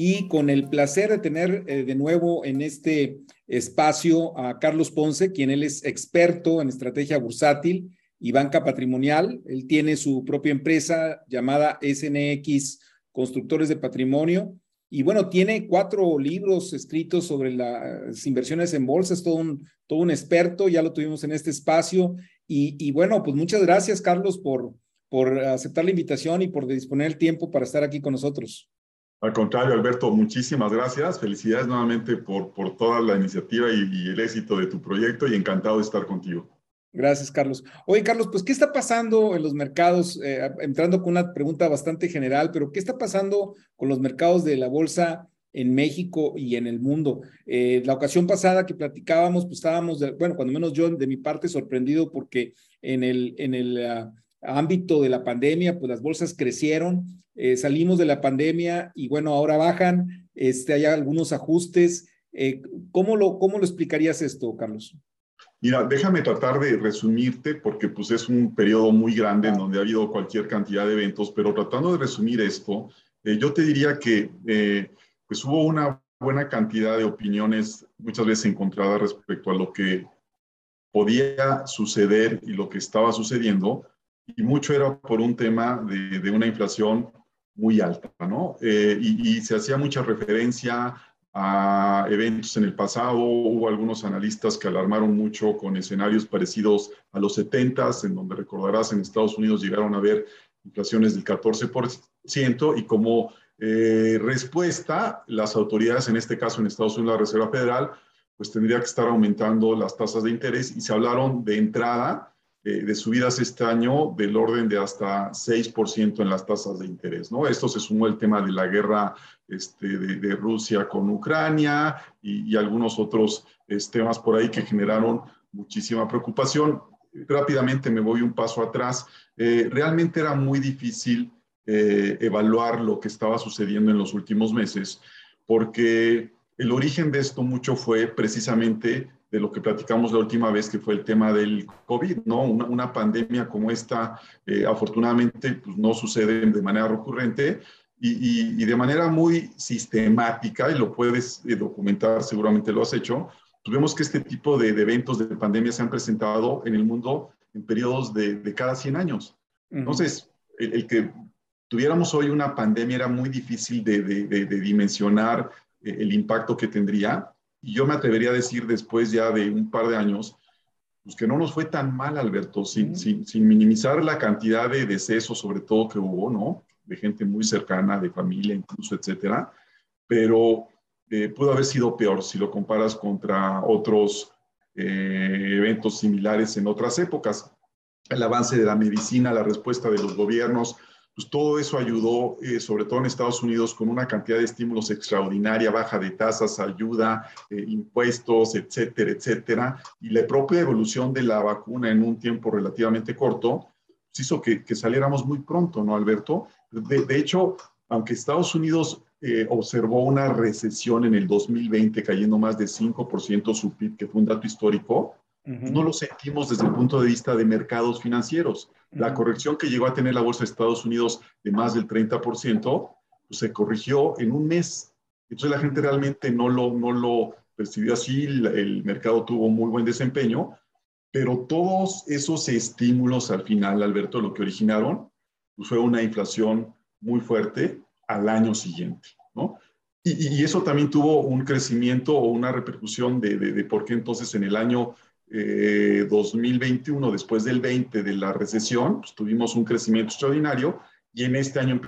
y con el placer de tener eh, de nuevo en este espacio a Carlos Ponce, quien él es experto en estrategia bursátil y banca patrimonial. Él tiene su propia empresa llamada SNX Constructores de Patrimonio. Y bueno, tiene cuatro libros escritos sobre las inversiones en bolsa, es todo un, todo un experto, ya lo tuvimos en este espacio. Y, y bueno, pues muchas gracias, Carlos, por, por aceptar la invitación y por disponer el tiempo para estar aquí con nosotros. Al contrario, Alberto, muchísimas gracias. Felicidades nuevamente por, por toda la iniciativa y, el éxito de tu proyecto y encantado de estar contigo. Gracias, Carlos. Oye, Carlos, pues, ¿qué está pasando en los mercados? Eh, entrando con una pregunta bastante general, pero ¿qué está pasando con los mercados de la bolsa en México y en el mundo? Eh, la ocasión pasada que platicábamos, pues estábamos, bueno, cuando menos yo de mi parte sorprendido porque en el, en el ah, ámbito de la pandemia, pues las bolsas crecieron, eh, salimos de la pandemia y bueno, ahora bajan, este, hay algunos ajustes. Eh, ¿cómo, lo, ¿Cómo lo explicarías esto, Carlos? Mira, déjame tratar de resumirte porque pues es un periodo muy grande en donde ha habido cualquier cantidad de eventos, pero tratando de resumir esto, eh, yo te diría que pues hubo una buena cantidad de opiniones muchas veces encontradas respecto a lo que podía suceder y lo que estaba sucediendo, y mucho era por un tema de, de una inflación muy alta, ¿no? Eh, y, se hacía mucha referencia a eventos en el pasado, hubo algunos analistas que alarmaron mucho con escenarios parecidos a los 70, en donde recordarás en Estados Unidos llegaron a haber inflaciones del 14% y como eh, respuesta, las autoridades, en este caso en Estados Unidos la Reserva Federal, pues tendría que estar aumentando las tasas de interés y se hablaron de entrada de subidas este año del orden de hasta 6% en las tasas de interés. ¿no? Esto se sumó el tema de la guerra este, de, Rusia con Ucrania y, algunos otros este, temas por ahí que generaron muchísima preocupación. Rápidamente me voy un paso atrás. Eh, realmente era muy difícil eh, evaluar lo que estaba sucediendo en los últimos meses porque el origen de esto mucho fue precisamente de lo que platicamos la última vez, que fue el tema del COVID, ¿no? Una, pandemia como esta, eh, afortunadamente, pues, no sucede de manera recurrente y, de manera muy sistemática, y lo puedes eh, documentar, seguramente lo has hecho, pues vemos que este tipo de, eventos de pandemia se han presentado en el mundo en periodos de, cada 100 años. Entonces, el, que tuviéramos hoy una pandemia era muy difícil de, de dimensionar eh, el impacto que tendría y yo me atrevería a decir después ya de un par de años, pues que no nos fue tan mal, Alberto, sin, sin, sin minimizar la cantidad de decesos, sobre todo que hubo, ¿no? De gente muy cercana, de familia incluso, etcétera. Pero eh, pudo haber sido peor si lo comparas contra otros eh, eventos similares en otras épocas. El avance de la medicina, la respuesta de los gobiernos, pues todo eso ayudó, eh, sobre todo en Estados Unidos, con una cantidad de estímulos extraordinaria, baja de tasas, ayuda, eh, impuestos, etcétera, etcétera. Y la propia evolución de la vacuna en un tiempo relativamente corto pues hizo que, saliéramos muy pronto, ¿no, Alberto? De, hecho, aunque Estados Unidos eh, observó una recesión en el 2020 cayendo más de 5% su PIB, que fue un dato histórico, no lo sentimos desde el punto de vista de mercados financieros. La corrección que llegó a tener la bolsa de Estados Unidos de más del 30%, pues se corrigió en un mes. Entonces la gente realmente no lo, no lo percibió así, el, mercado tuvo muy buen desempeño, pero todos esos estímulos al final, Alberto, lo que originaron pues fue una inflación muy fuerte al año siguiente, ¿no? Y, eso también tuvo un crecimiento o una repercusión de, de, de por qué entonces en el año 2021, eh, después del 20 de la recesión, pues, tuvimos un crecimiento extraordinario y en este año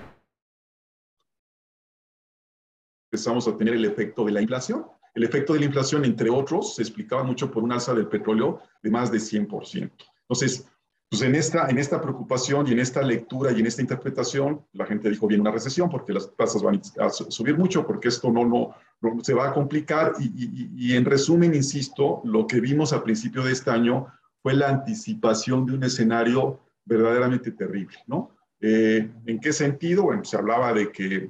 empezamos a tener el efecto de la inflación. El efecto de la inflación, entre otros, se explicaba mucho por un alza del petróleo de más de 100%. Entonces, pues en esta, en esta preocupación y en esta lectura y en esta interpretación, la gente dijo, viene una recesión porque las tasas van a subir mucho, porque esto no, no, se va a complicar. Y, y, en resumen, insisto, lo que vimos a principio de este año fue la anticipación de un escenario verdaderamente terrible, ¿no? Eh, ¿En qué sentido? Bueno, se hablaba de que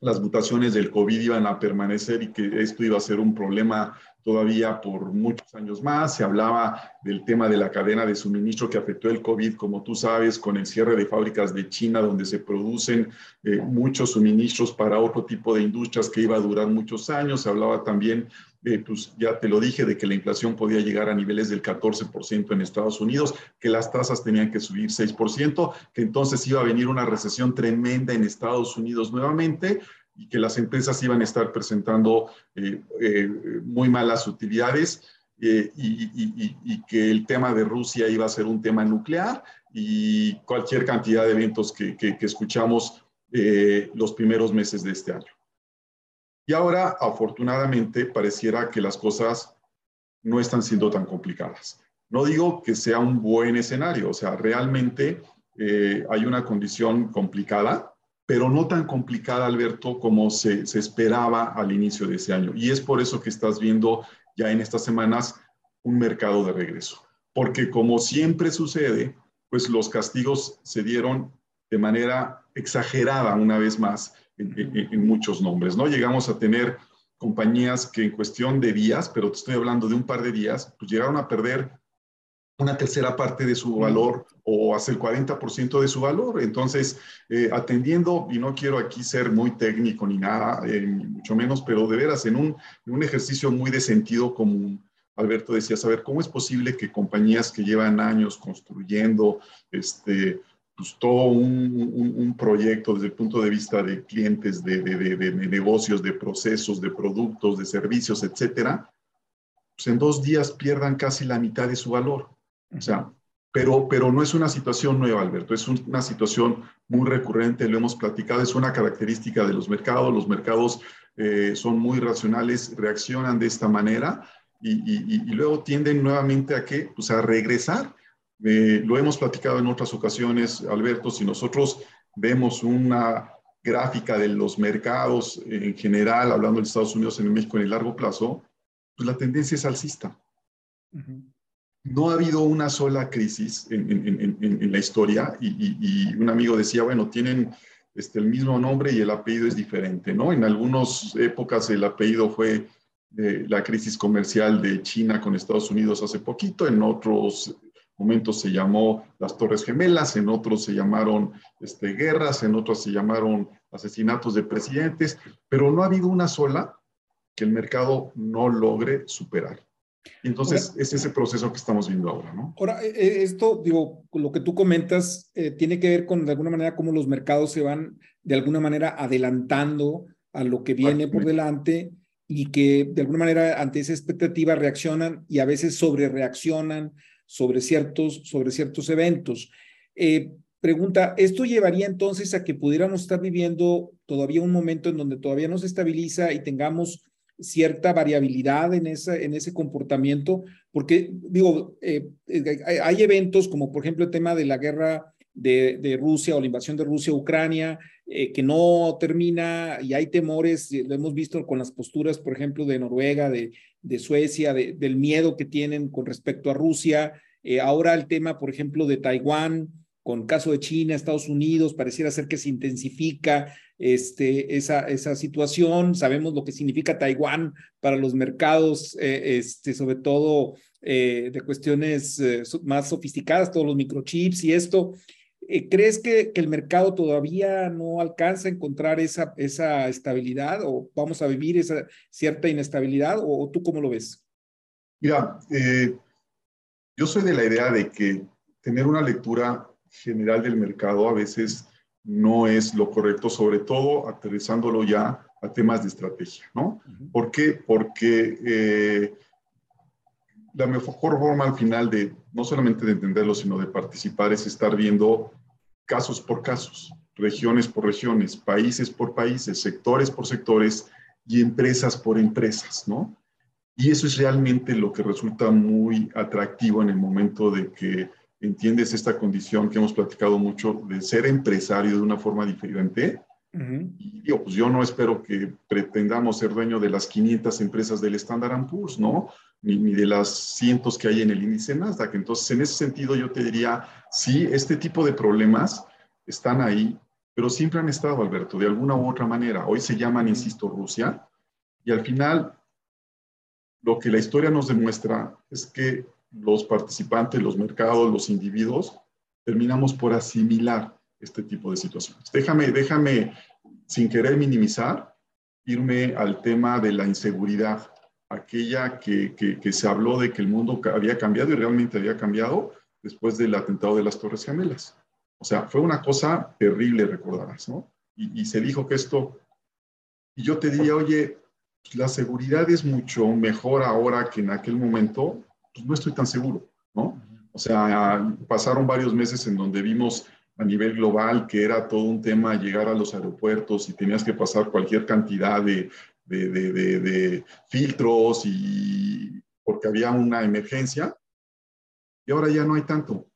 las mutaciones del COVID iban a permanecer y que esto iba a ser un problema todavía por muchos años más. Se hablaba del tema de la cadena de suministro que afectó el COVID, como tú sabes, con el cierre de fábricas de China, donde se producen eh, muchos suministros para otro tipo de industrias que iba a durar muchos años. Se hablaba también, eh, pues ya te lo dije, de que la inflación podía llegar a niveles del 14% en Estados Unidos, que las tasas tenían que subir 6%, que entonces iba a venir una recesión tremenda en Estados Unidos nuevamente y que las empresas iban a estar presentando eh, eh, muy malas utilidades eh, y, que el tema de Rusia iba a ser un tema nuclear y cualquier cantidad de eventos que, que escuchamos los primeros meses de este año. Y ahora, afortunadamente, pareciera que las cosas no están siendo tan complicadas. No digo que sea un buen escenario, o sea, realmente hay una condición complicada, pero no tan complicada, Alberto, como se, esperaba al inicio de ese año. Y es por eso que estás viendo ya en estas semanas un mercado de regreso. Porque como siempre sucede, pues los castigos se dieron de manera exagerada una vez más en, en, muchos nombres, ¿no? Llegamos a tener compañías que en cuestión de días, pero te estoy hablando de un par de días, pues llegaron a perder una tercera parte de su valor o hasta el 40% de su valor. Entonces, eh, atendiendo, y no quiero aquí ser muy técnico ni nada, eh, mucho menos, pero de veras, en un, un, ejercicio muy de sentido común, Alberto decía, saber ¿cómo es posible que compañías que llevan años construyendo este, pues, todo un, un, proyecto desde el punto de vista de clientes, de, de, de, negocios, de procesos, de productos, de servicios, etcétera, pues en dos días pierdan casi la mitad de su valor? O sea, pero, pero no es una situación nueva, Alberto, es una situación muy recurrente, lo hemos platicado, es una característica de los mercados, los mercados eh, son muy racionales, reaccionan de esta manera y, luego tienden nuevamente a qué? Pues a regresar. Eh, lo hemos platicado en otras ocasiones, Alberto, si nosotros vemos una gráfica de los mercados en general, hablando de Estados Unidos en México en el largo plazo, pues la tendencia es alcista no ha habido una sola crisis en, la historia y, un amigo decía, bueno, tienen este, el mismo nombre y el apellido es diferente, ¿no? En algunas épocas el apellido fue eh, la crisis comercial de China con Estados Unidos hace poquito, en otros momentos se llamó las Torres Gemelas, en otros se llamaron este, guerras, en otros se llamaron asesinatos de presidentes, pero no ha habido una sola que el mercado no logre superar. Entonces, es ese proceso que estamos viendo ahora, ¿no? Ahora, eh, eh, esto, digo, lo que tú comentas, eh, tiene que ver con, de alguna manera, cómo los mercados se van, de alguna manera, adelantando a lo que viene por delante y que, de alguna manera, ante esa expectativa reaccionan y a veces sobre reaccionan sobre ciertos, sobre ciertos eventos. pregunta, ¿esto llevaría entonces a que pudiéramos estar viviendo todavía un momento en donde todavía no se estabiliza y tengamos cierta variabilidad en, esa, en ese comportamiento, porque digo, eh, eh, hay eventos como por ejemplo el tema de la guerra de, de Rusia o la invasión de Rusia a Ucrania, eh, que no termina y hay temores, lo hemos visto con las posturas, por ejemplo, de Noruega, de, de Suecia, del miedo que tienen con respecto a Rusia. ahora el tema, por ejemplo, de Taiwán, con caso de China, Estados Unidos, pareciera ser que se intensifica este, esa, esa situación. Sabemos lo que significa Taiwán para los mercados, eh, este, sobre todo eh, de cuestiones eh, más sofisticadas, todos los microchips y esto. ¿Crees que, el mercado todavía no alcanza a encontrar esa, esa estabilidad o vamos a vivir esa cierta inestabilidad o tú cómo lo ves? Mira, yo soy de la idea de que tener una lectura general del mercado a veces no es lo correcto, sobre todo aterrizándolo ya a temas de estrategia, ¿no? ¿Por qué? Porque eh, la mejor forma al final de no solamente de entenderlo, sino de participar es estar viendo casos por casos, regiones por regiones, países por países, sectores por sectores y empresas por empresas, ¿no? Y eso es realmente lo que resulta muy atractivo en el momento de que entiendes esta condición que hemos platicado mucho de ser empresario de una forma diferente. Y digo, pues yo no espero que pretendamos ser dueño de las 500 empresas del Standard Poor's, ¿no? Ni, ni, de las cientos que hay en el índice Nasdaq. Entonces, en ese sentido, yo te diría, sí, este tipo de problemas están ahí, pero siempre han estado, Alberto, de alguna u otra manera. Hoy se llaman, insisto, Rusia, y al final, lo que la historia nos demuestra es que los participantes, los mercados, los individuos, terminamos por asimilar este tipo de situaciones. Déjame, déjame, sin querer minimizar, irme al tema de la inseguridad, aquella que, que, que, se habló de que el mundo había cambiado y realmente había cambiado después del atentado de las Torres Gemelas. O sea, fue una cosa terrible, recordarás, ¿no? Y, y se dijo que esto, y yo te diría, oye, la seguridad es mucho mejor ahora que en aquel momento, pues no estoy tan seguro, ¿no? O sea, pasaron varios meses en donde vimos a nivel global que era todo un tema llegar a los aeropuertos y tenías que pasar cualquier cantidad de, de, de, de filtros y porque había una emergencia. Y ahora ya no hay tanto.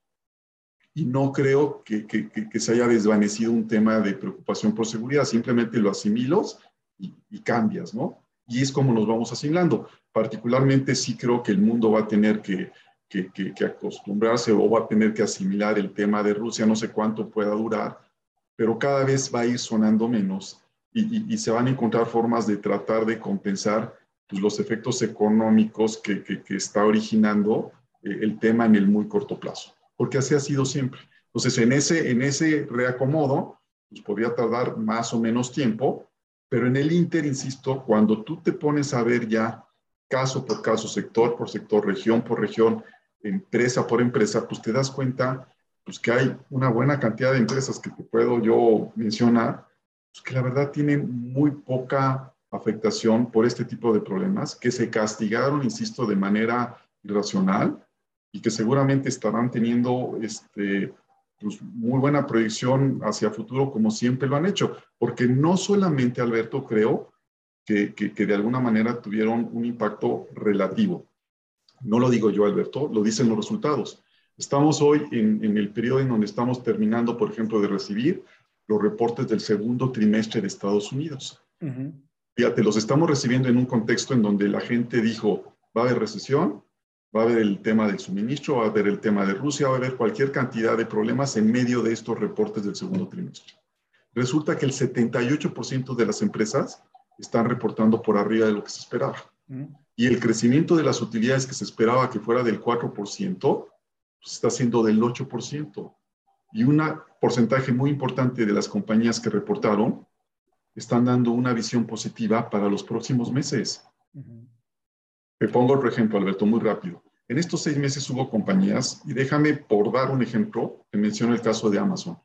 Y no creo que, que, que, se haya desvanecido un tema de preocupación por seguridad, simplemente lo asimilos y, y cambias, ¿no? y es como nos vamos asimilando. Particularmente sí creo que el mundo va a tener que, acostumbrarse o va a tener que asimilar el tema de Rusia, no sé cuánto pueda durar, pero cada vez va a ir sonando menos y se van a encontrar formas de tratar de compensar pues, los efectos económicos que, está originando eh, el tema en el muy corto plazo, porque así ha sido siempre. Entonces, en ese, en ese reacomodo, pues podría tardar más o menos tiempo, pero en el Inter, insisto, cuando tú te pones a ver ya caso por caso, sector por sector, región por región, empresa por empresa, pues te das cuenta pues, que hay una buena cantidad de empresas que te puedo yo mencionar, pues, que la verdad tienen muy poca afectación por este tipo de problemas, que se castigaron, insisto, de manera irracional y que seguramente estarán teniendo este, pues, muy buena proyección hacia futuro, como siempre lo han hecho, porque no solamente, Alberto, creo que, que, que, de alguna manera tuvieron un impacto relativo. No lo digo yo, Alberto, lo dicen los resultados. Estamos hoy en, en el periodo en donde estamos terminando, por ejemplo, de recibir los reportes del segundo trimestre de Estados Unidos. Uh -huh. Fíjate, los estamos recibiendo en un contexto en donde la gente dijo, va a haber recesión, va a haber el tema del suministro, va a haber el tema de Rusia, va a haber cualquier cantidad de problemas en medio de estos reportes del segundo trimestre. Resulta que el 78% de las empresas están reportando por arriba de lo que se esperaba. Y el crecimiento de las utilidades que se esperaba que fuera del 4%, pues está siendo del 8%. Y un porcentaje muy importante de las compañías que reportaron están dando una visión positiva para los próximos meses. Uh -huh. Te pongo otro ejemplo, Alberto, muy rápido. En estos seis meses hubo compañías, y déjame por dar un ejemplo, te menciono el caso de Amazon,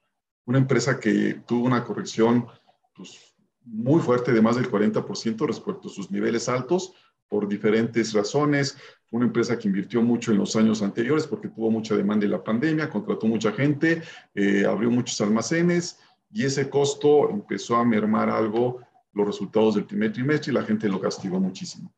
una empresa que tuvo una corrección pues, muy fuerte de más del 40% respecto a sus niveles altos por diferentes razones. Una empresa que invirtió mucho en los años anteriores porque tuvo mucha demanda en la pandemia, contrató mucha gente, eh, abrió muchos almacenes y ese costo empezó a mermar algo los resultados del primer trimestre y la gente lo castigó muchísimo.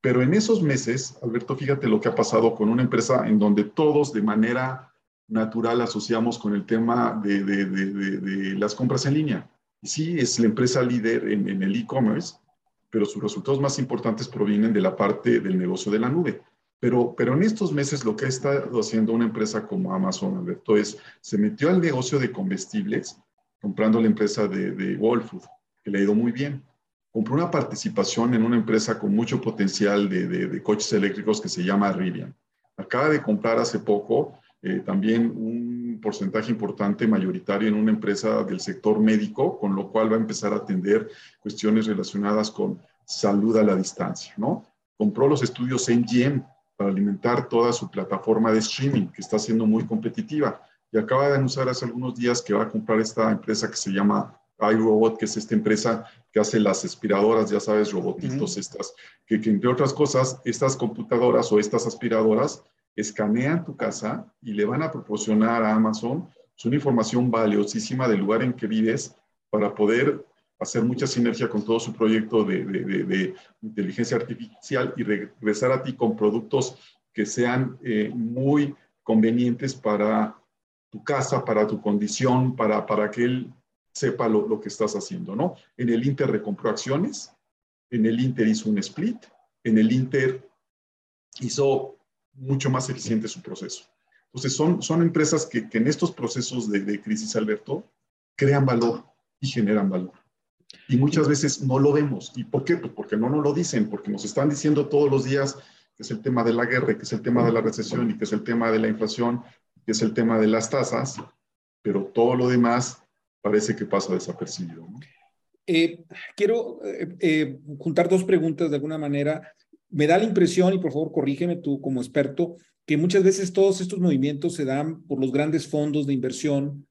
Pero en esos meses, Alberto, fíjate lo que ha pasado con una empresa en donde todos de manera natural asociamos con el tema de, de, de, de las compras en línea. Sí, es la empresa líder en, el e-commerce, pero sus resultados más importantes provienen de la parte del negocio de la nube. Pero, pero en estos meses lo que ha estado haciendo una empresa como Amazon, Alberto, es se metió al negocio de comestibles comprando la empresa de, de Food, que le ha ido muy bien compró una participación en una empresa con mucho potencial de coches eléctricos que se llama Rivian. Acaba de comprar hace poco eh, también un porcentaje importante, mayoritario, en una empresa del sector médico, con lo cual va a empezar a atender cuestiones relacionadas con salud a la distancia, ¿no? Compró los estudios MGM para alimentar toda su plataforma de streaming, que está siendo muy competitiva. Y acaba de anunciar hace algunos días que va a comprar esta empresa que se llama iRobot, que es esta empresa que hace las aspiradoras, ya sabes, robotitos uh -huh. estas, que, que, entre otras cosas, estas computadoras o estas aspiradoras escanean tu casa y le van a proporcionar a Amazon una información valiosísima del lugar en que vives para poder hacer mucha sinergia con todo su proyecto de, de, de, de inteligencia artificial y regresar a ti con productos que sean eh, muy convenientes para tu casa, para tu condición, para, para que él sepa lo, lo que estás haciendo, ¿no? En el Inter recompró acciones, en el Inter hizo un split, en el Inter hizo mucho más eficiente su proceso. Entonces, son, son empresas que, que en estos procesos de, de, crisis, Alberto, crean valor y generan valor. Y muchas veces no lo vemos. ¿Y por qué? Pues porque no nos lo dicen, porque nos están diciendo todos los días que es el tema de la guerra, que es el tema de la recesión y que es el tema de la inflación, que es el tema de las tasas, pero todo lo demás parece que pasa desapercibido. ¿no? Eh, quiero eh, eh, juntar dos preguntas de alguna manera. Me da la impresión, y por favor corrígeme tú como experto, que muchas veces todos estos movimientos se dan por los grandes fondos de inversión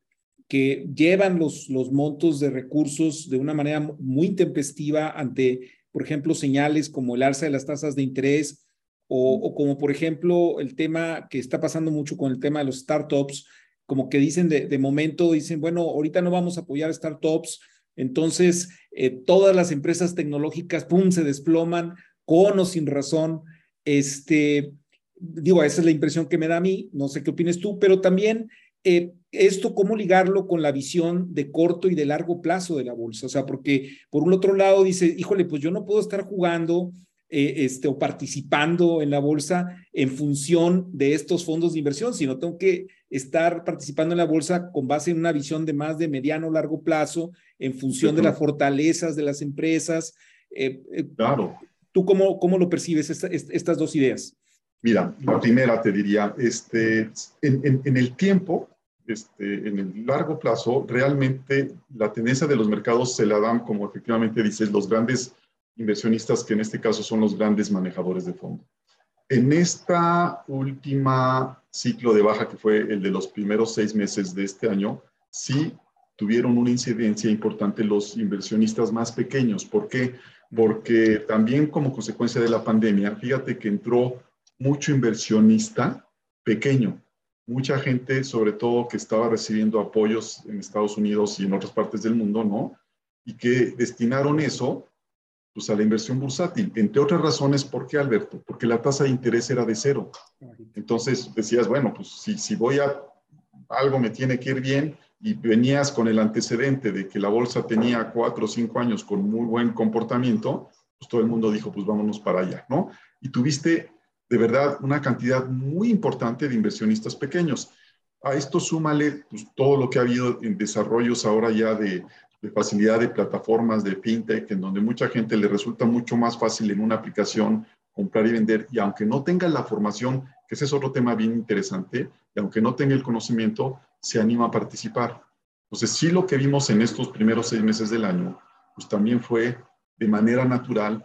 que llevan los, los montos de recursos de una manera muy intempestiva ante, por ejemplo, señales como el alza de las tasas de interés o, como, por ejemplo, el tema que está pasando mucho con el tema de los startups, como que dicen de, de momento, dicen, bueno, ahorita no vamos a apoyar startups, entonces eh, todas las empresas tecnológicas, ¡pum!, se desploman con o sin razón. Este, digo, esa es la impresión que me da a mí, no sé qué opines tú, pero también eh, esto, cómo ligarlo con la visión de corto y de largo plazo de la bolsa. O sea, porque por un otro lado dice, híjole, pues yo no puedo estar jugando eh, este, o participando en la bolsa en función de estos fondos de inversión, sino tengo que estar participando en la bolsa con base en una visión de más de mediano o largo plazo, en función de las fortalezas de las empresas. Eh, eh, claro. ¿Tú cómo, cómo lo percibes esta, estas dos ideas? Mira, la primera te diría, este, en, en, en el tiempo, este, en el largo plazo, realmente la tendencia de los mercados se la dan, como efectivamente dices, los grandes inversionistas, que en este caso son los grandes manejadores de fondo. En esta última ciclo de baja, que fue el de los primeros seis meses de este año, sí tuvieron una incidencia importante los inversionistas más pequeños. ¿Por qué? Porque también como consecuencia de la pandemia, fíjate que entró mucho inversionista pequeño, mucha gente, sobre todo que estaba recibiendo apoyos en Estados Unidos y en otras partes del mundo, ¿no? Y que destinaron eso pues, a la inversión bursátil. Entre otras razones, ¿por qué, Alberto? Porque la tasa de interés era de cero. Entonces decías, bueno, pues si, si voy a, algo me tiene que ir bien y venías con el antecedente de que la bolsa tenía cuatro o cinco años con muy buen comportamiento, pues todo el mundo dijo, pues vámonos para allá, ¿no? Y tuviste de verdad una cantidad muy importante de inversionistas pequeños. A esto súmale pues, todo lo que ha habido en desarrollos ahora ya de, de facilidad de plataformas de fintech, en donde mucha gente le resulta mucho más fácil en una aplicación comprar y vender, y aunque no tenga la formación, que ese es otro tema bien interesante, y aunque no tenga el conocimiento, se anima a participar. Entonces, sí lo que vimos en estos primeros seis meses del año, pues también fue de manera natural,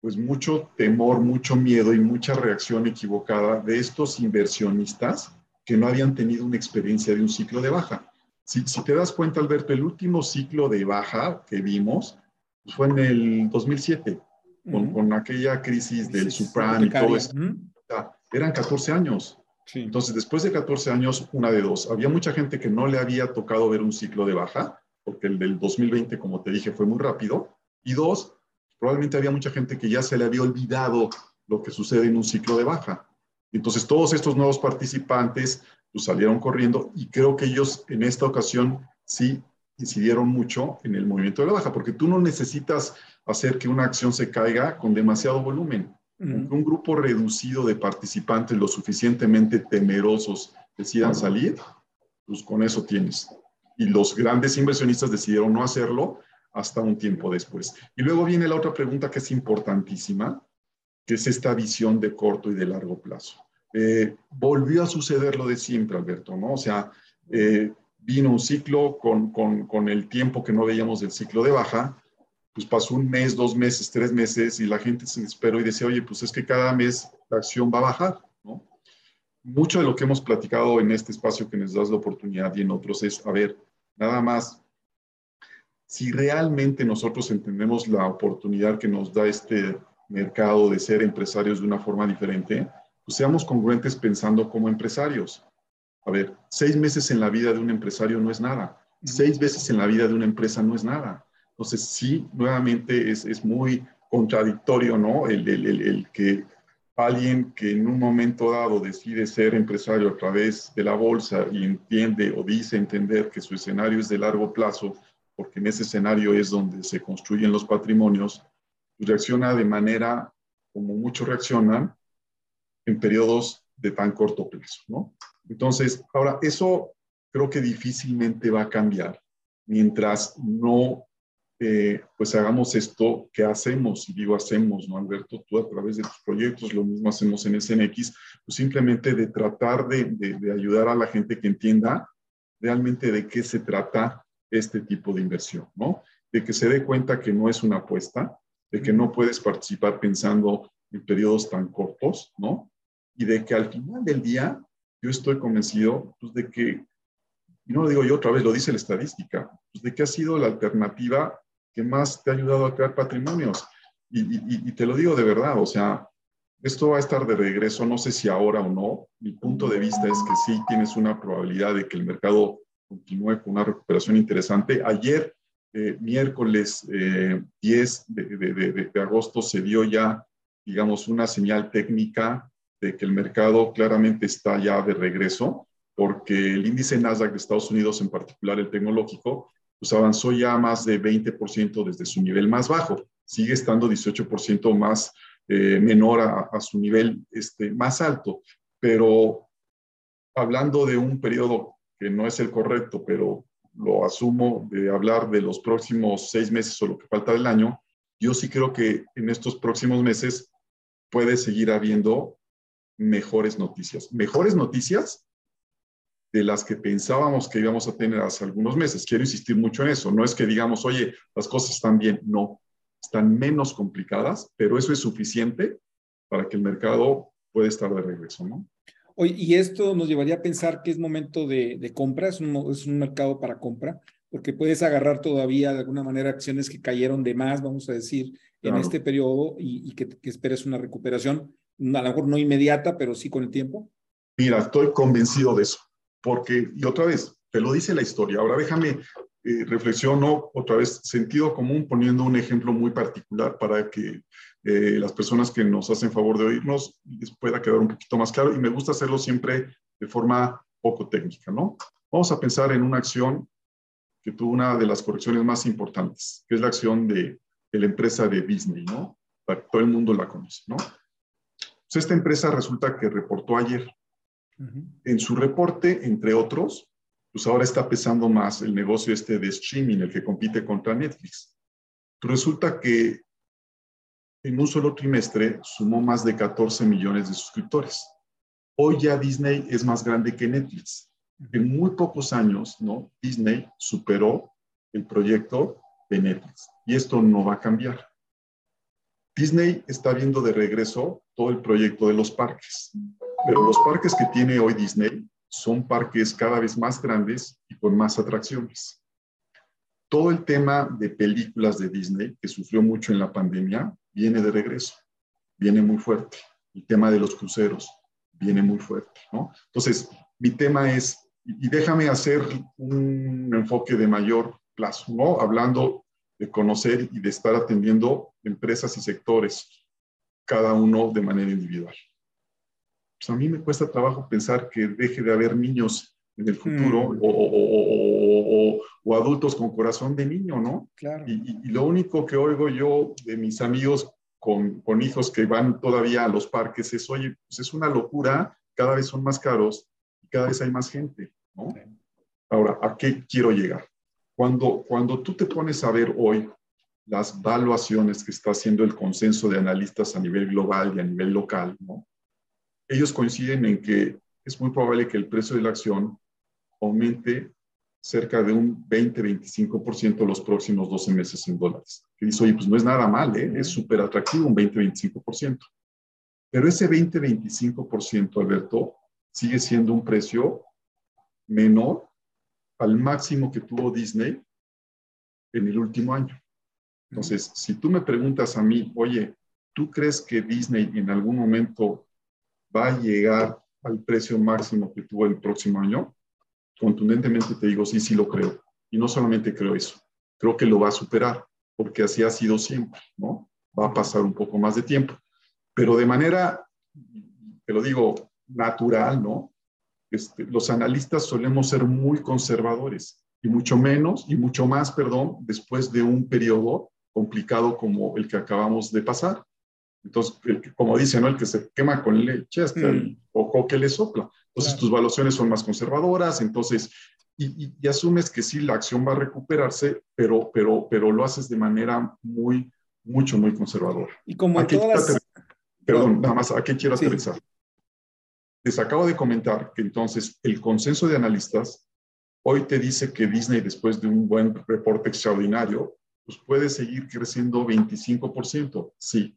pues mucho temor, mucho miedo y mucha reacción equivocada de estos inversionistas que no habían tenido una experiencia de un ciclo de baja. Si, si, te das cuenta, Alberto, el último ciclo de baja que vimos pues fue en el 2007, con, uh -huh. con aquella crisis del subprime y todo. Uh -huh. Eran 14 años. Sí. Entonces, después de 14 años, una de dos. Había mucha gente que no le había tocado ver un ciclo de baja, porque el del 2020, como te dije, fue muy rápido. Y dos, probablemente había mucha gente que ya se le había olvidado lo que sucede en un ciclo de baja. Entonces, todos estos nuevos participantes pues salieron corriendo y creo que ellos en esta ocasión sí incidieron mucho en el movimiento de la baja, porque tú no necesitas hacer que una acción se caiga con demasiado volumen. Un grupo reducido de participantes lo suficientemente temerosos decidan salir, pues con eso tienes. Y los grandes inversionistas decidieron no hacerlo hasta un tiempo después. Y luego viene la otra pregunta que es importantísima, que es esta visión de corto y de largo plazo eh, volvió a suceder lo de siempre, Alberto, ¿no? O sea, eh, vino un ciclo con, con, con, el tiempo que no veíamos del ciclo de baja, pues pasó un mes, dos meses, tres meses y la gente se esperó y decía, oye, pues es que cada mes la acción va a bajar, ¿no? Mucho de lo que hemos platicado en este espacio que nos das la oportunidad y en otros es, a ver, nada más, si realmente nosotros entendemos la oportunidad que nos da este mercado de ser empresarios de una forma diferente, pues seamos congruentes pensando como empresarios. A ver, seis meses en la vida de un empresario no es nada. Seis veces en la vida de una empresa no es nada. Entonces, sí, nuevamente es, es muy contradictorio, ¿no? El, el, el, el, que alguien que en un momento dado decide ser empresario a través de la bolsa y entiende o dice entender que su escenario es de largo plazo, porque en ese escenario es donde se construyen los patrimonios, reacciona de manera como muchos reaccionan en periodos de tan corto plazo, ¿no? Entonces, ahora, eso creo que difícilmente va a cambiar mientras no eh, pues hagamos esto que hacemos, y digo hacemos, ¿no, Alberto? Tú a través de tus proyectos, lo mismo hacemos en SNX, pues simplemente de tratar de, de, ayudar a la gente que entienda realmente de qué se trata este tipo de inversión, ¿no? De que se dé cuenta que no es una apuesta, de que no puedes participar pensando en periodos tan cortos, ¿no? Y de que al final del día, yo estoy convencido pues, de que, y no lo digo yo otra vez, lo dice la estadística, pues, de que ha sido la alternativa que más te ha ayudado a crear patrimonios. Y, te lo digo de verdad, o sea, esto va a estar de regreso, no sé si ahora o no. Mi punto de vista es que sí tienes una probabilidad de que el mercado continúe con una recuperación interesante. Ayer, eh, miércoles 10 eh, de, de, agosto, se dio ya, digamos, una señal técnica de que el mercado claramente está ya de regreso, porque el índice Nasdaq de Estados Unidos, en particular el tecnológico, pues avanzó ya más de 20% desde su nivel más bajo. Sigue estando 18% más eh, menor a, su nivel este, más alto. Pero hablando de un periodo que no es el correcto, pero lo asumo de hablar de los próximos seis meses o lo que falta del año, yo sí creo que en estos próximos meses puede seguir habiendo mejores noticias. Mejores noticias de las que pensábamos que íbamos a tener hace algunos meses. Quiero insistir mucho en eso. No es que digamos, oye, las cosas están bien. No, están menos complicadas, pero eso es suficiente para que el mercado pueda estar de regreso, ¿no? Oye, y esto nos llevaría a pensar que es momento de, de compra, es un, es un, mercado para compra, porque puedes agarrar todavía de alguna manera acciones que cayeron de más, vamos a decir, en este periodo y, y que, que esperes una recuperación, a lo mejor no inmediata, pero sí con el tiempo. Mira, estoy convencido de eso porque, y otra vez, te lo dice la historia. Ahora déjame eh, reflexiono otra vez sentido común poniendo un ejemplo muy particular para que eh, las personas que nos hacen favor de oírnos les pueda quedar un poquito más claro y me gusta hacerlo siempre de forma poco técnica, ¿no? Vamos a pensar en una acción que tuvo una de las correcciones más importantes, que es la acción de, de la empresa de Disney, ¿no? Todo el mundo la conoce, ¿no? Pues esta empresa resulta que reportó ayer en su reporte, entre otros, pues ahora está pesando más el negocio este de streaming, el que compite contra Netflix. Resulta que en un solo trimestre sumó más de 14 millones de suscriptores. Hoy ya Disney es más grande que Netflix. En muy pocos años, ¿no? Disney superó el proyecto de Netflix y esto no va a cambiar. Disney está viendo de regreso todo el proyecto de los parques. Pero los parques que tiene hoy Disney son parques cada vez más grandes y con más atracciones. Todo el tema de películas de Disney, que sufrió mucho en la pandemia, viene de regreso, viene muy fuerte. El tema de los cruceros viene muy fuerte, ¿no? Entonces, mi tema es, y déjame hacer un enfoque de mayor plazo. Hablando de conocer y de estar atendiendo empresas y sectores, cada uno de manera individual pues a mí me cuesta trabajo pensar que deje de haber niños en el futuro mm. o, o, adultos con corazón de niño, ¿no? Claro. Y, y, lo único que oigo yo de mis amigos con, con, hijos que van todavía a los parques es, oye, pues es una locura, cada vez son más caros y cada vez hay más gente, ¿no? Ahora, ¿a qué quiero llegar? Cuando, cuando tú te pones a ver hoy las valuaciones que está haciendo el consenso de analistas a nivel global y a nivel local, ¿no? Ellos coinciden en que es muy probable que el precio de la acción aumente cerca de un 20-25% los próximos 12 meses en dólares. Que dice, oye, pues no es nada mal, ¿eh? es súper atractivo un 20-25%. Pero ese 20-25%, Alberto, sigue siendo un precio menor al máximo que tuvo Disney en el último año. Entonces, si tú me preguntas a mí, oye, ¿tú crees que Disney en algún momento va a llegar al precio máximo que tuvo el próximo año, contundentemente te digo, sí, sí lo creo. Y no solamente creo eso, creo que lo va a superar, porque así ha sido siempre, ¿no? Va a pasar un poco más de tiempo. Pero de manera te lo digo natural, ¿no? Este, los analistas solemos ser muy conservadores y mucho menos, y mucho más, perdón, después de un periodo complicado como el que acabamos de pasar. Entonces, como dice, ¿no? El que se quema con leche hasta el mm. poco que le sopla. Entonces, tus valuaciones son más conservadoras, entonces, y, y, asumes que sí, la acción va a recuperarse, pero, pero, pero lo haces de manera muy, mucho, muy conservadora. Y como todas Perdón, nada más, ¿a qué quiero aterrizar? Les acabo de comentar que entonces el consenso de analistas hoy te dice que Disney, después de un buen reporte extraordinario, pues puede seguir creciendo 25%, sí.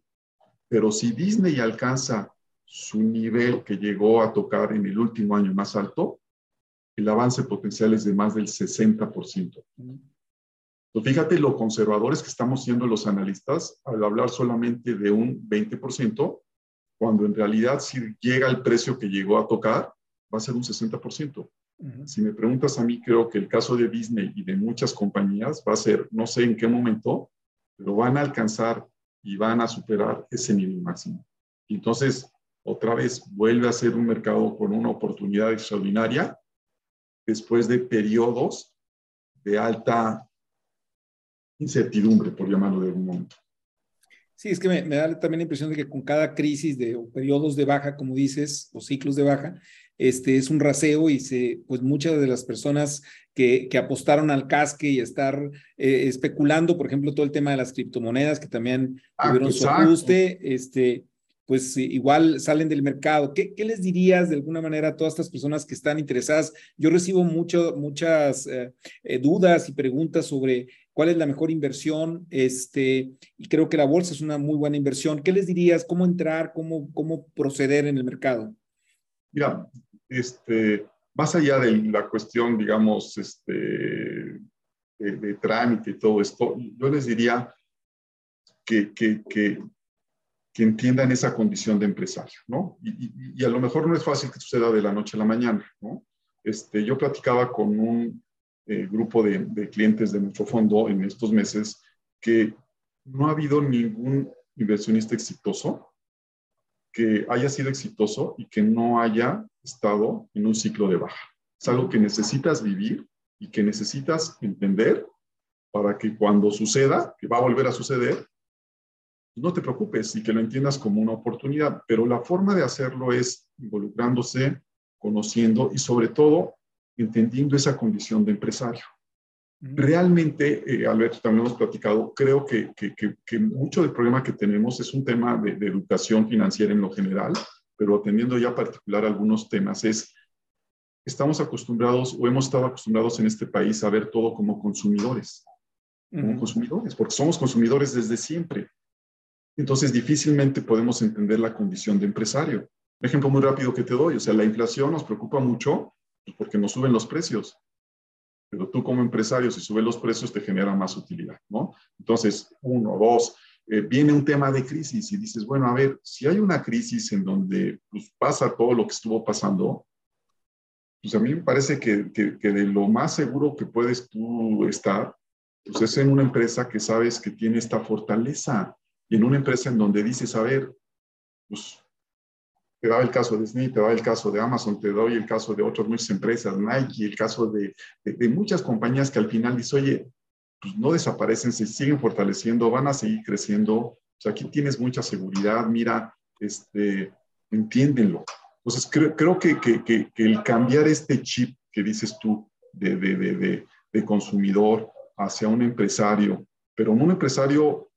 Pero si Disney alcanza su nivel que llegó a tocar en el último año más alto, el avance potencial es de más del 60%. Entonces, fíjate lo conservadores que estamos siendo los analistas al hablar solamente de un 20%, cuando en realidad si llega el precio que llegó a tocar, va a ser un 60%. Si me preguntas a mí, creo que el caso de Disney y de muchas compañías va a ser, no sé en qué momento, pero van a alcanzar y van a superar ese nivel máximo. entonces, otra vez, vuelve a ser un mercado con una oportunidad extraordinaria después de periodos de alta incertidumbre, por llamarlo de algún momento. Sí, es que me, da también la impresión de que con cada crisis de, o periodos de baja, como dices, o ciclos de baja, este es un raseo y se, pues muchas de las personas que, que apostaron al casque y estar eh, especulando, por ejemplo, todo el tema de las criptomonedas que también ah, tuvieron su ajuste, este, pues igual salen del mercado. ¿Qué, ¿Qué, les dirías de alguna manera a todas estas personas que están interesadas? Yo recibo mucho, muchas eh, eh, dudas y preguntas sobre cuál es la mejor inversión, este, y creo que la bolsa es una muy buena inversión. ¿Qué les dirías? ¿Cómo entrar? ¿Cómo, cómo proceder en el mercado? Mira, este, más allá de la cuestión, digamos, este, de, trámite y todo esto, yo les diría que, que, que, que entiendan esa condición de empresario, ¿no? Y, y, a lo mejor no es fácil que suceda de la noche a la mañana, ¿no? Este, yo platicaba con un eh, grupo de, clientes de nuestro fondo en estos meses que no ha habido ningún inversionista exitoso que haya sido exitoso y que no haya estado en un ciclo de baja. Es algo que necesitas vivir y que necesitas entender para que cuando suceda, que va a volver a suceder, no te preocupes y que lo entiendas como una oportunidad. Pero la forma de hacerlo es involucrándose, conociendo y sobre todo entendiendo esa condición de empresario. Realmente, eh, Alberto, también hemos platicado, creo que, que, mucho del problema que tenemos es un tema de, educación financiera en lo general, pero atendiendo ya particular algunos temas, es, estamos acostumbrados o hemos estado acostumbrados en este país a ver todo como consumidores, como consumidores, porque somos consumidores desde siempre. Entonces, difícilmente podemos entender la condición de empresario. Un ejemplo muy rápido que te doy, o sea, la inflación nos preocupa mucho porque nos suben los precios. Pero tú como empresario, si subes los precios, te genera más utilidad, ¿no? Entonces, uno, dos, eh, viene un tema de crisis y dices, bueno, a ver, si hay una crisis en donde pues, pasa todo lo que estuvo pasando, pues a mí me parece que, que, que, de lo más seguro que puedes tú estar, pues es en una empresa que sabes que tiene esta fortaleza y en una empresa en donde dices, a ver, pues te doy el caso de Disney, te doy el caso de Amazon, te doy el caso de otras muchas empresas, Nike, el caso de, de, muchas compañías que al final dices, oye, pues no desaparecen, se siguen fortaleciendo, van a seguir creciendo. O sea, aquí tienes mucha seguridad, mira, este, entiéndenlo. Entonces, creo, creo que, que, que, el cambiar este chip que dices tú de, de, de, consumidor hacia un empresario, pero un empresario,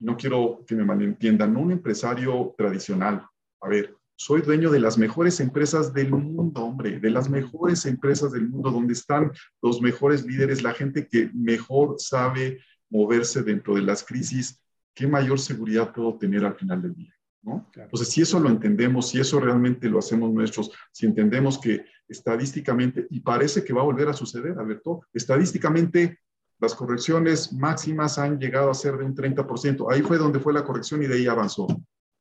no quiero que me malentiendan, no un empresario tradicional. A ver, soy dueño de las mejores empresas del mundo, hombre, de las mejores empresas del mundo, donde están los mejores líderes, la gente que mejor sabe moverse dentro de las crisis. ¿Qué mayor seguridad puedo tener al final del día? ¿no? Entonces, si eso lo entendemos, si eso realmente lo hacemos nuestros, si entendemos que estadísticamente, y parece que va a volver a suceder, Alberto, estadísticamente las correcciones máximas han llegado a ser de un 30%. Ahí fue donde fue la corrección y de ahí avanzó.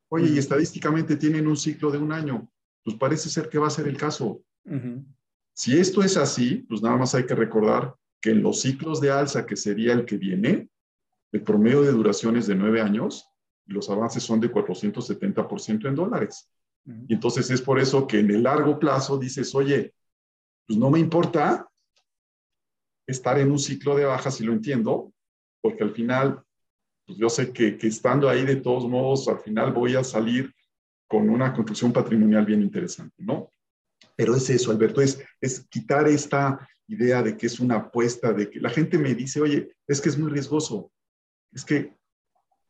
Oye, y estadísticamente tienen un ciclo de un año. Pues parece ser que va a ser el caso. Si esto es así, pues nada más hay que recordar que en los ciclos de alza, que sería el que viene, el promedio de duración es de nueve años y los avances son de 470% en dólares. Y entonces es por eso que en el largo plazo dices, oye, pues no me importa estar en un ciclo de baja, si lo entiendo, porque al final, pues yo sé que, que estando ahí de todos modos, al final voy a salir con una construcción patrimonial bien interesante, ¿no? Pero es eso, Alberto, es, es quitar esta idea de que es una apuesta, de que la gente me dice, oye, es que es muy riesgoso, es que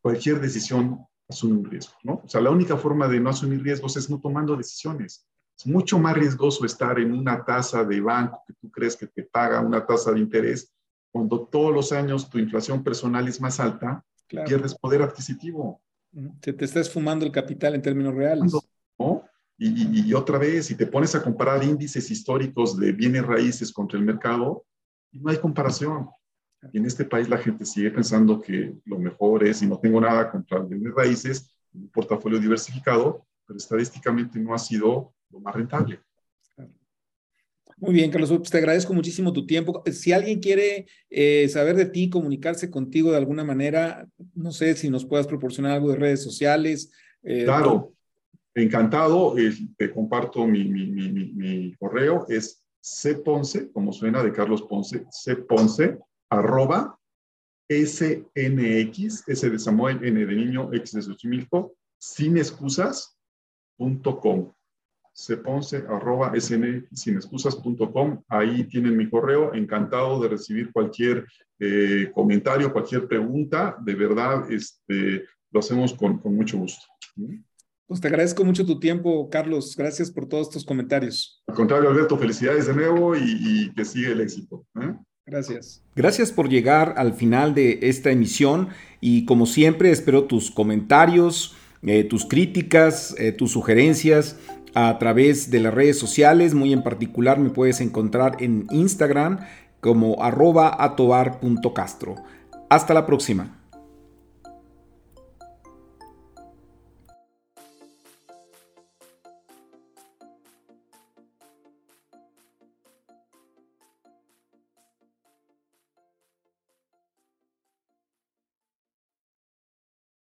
cualquier decisión asume un riesgo, ¿no? O sea, la única forma de no asumir riesgos es no tomando decisiones. Es mucho más riesgoso estar en una tasa de banco que tú crees que te paga una tasa de interés cuando todos los años tu inflación personal es más alta, pierdes poder adquisitivo. Se te está esfumando el capital en términos reales. ¿no? Y, y, otra vez, si te pones a comparar índices históricos de bienes raíces contra el mercado, no hay comparación. Y en este país la gente sigue pensando que lo mejor es, y no tengo nada contra bienes raíces, un portafolio diversificado, pero estadísticamente no ha sido lo más rentable. Muy bien, Carlos, pues te agradezco muchísimo tu tiempo. Si alguien quiere eh, saber de ti, comunicarse contigo de alguna manera, no sé si nos puedas proporcionar algo de redes sociales. Eh, claro, encantado. te comparto mi, mi, mi, mi, correo, es cponce, como suena de Carlos Ponce, cponce, arroba snx, S de Samuel, N de niño, X de Xochimilco, sin excusas.com ceponce arroba snexcusas.com. Ahí tienen mi correo. Encantado de recibir cualquier eh, comentario, cualquier pregunta. De verdad, este, lo hacemos con, con, mucho gusto. Pues te agradezco mucho tu tiempo, Carlos. Gracias por todos tus comentarios. Al contrario, Alberto, felicidades de nuevo y, y que siga el éxito. ¿eh? Gracias. Gracias por llegar al final de esta emisión y como siempre espero tus comentarios, eh, tus críticas, eh, tus sugerencias a través de las redes sociales. Muy en particular me puedes encontrar en Instagram como arroba atobar.castro. Hasta la próxima.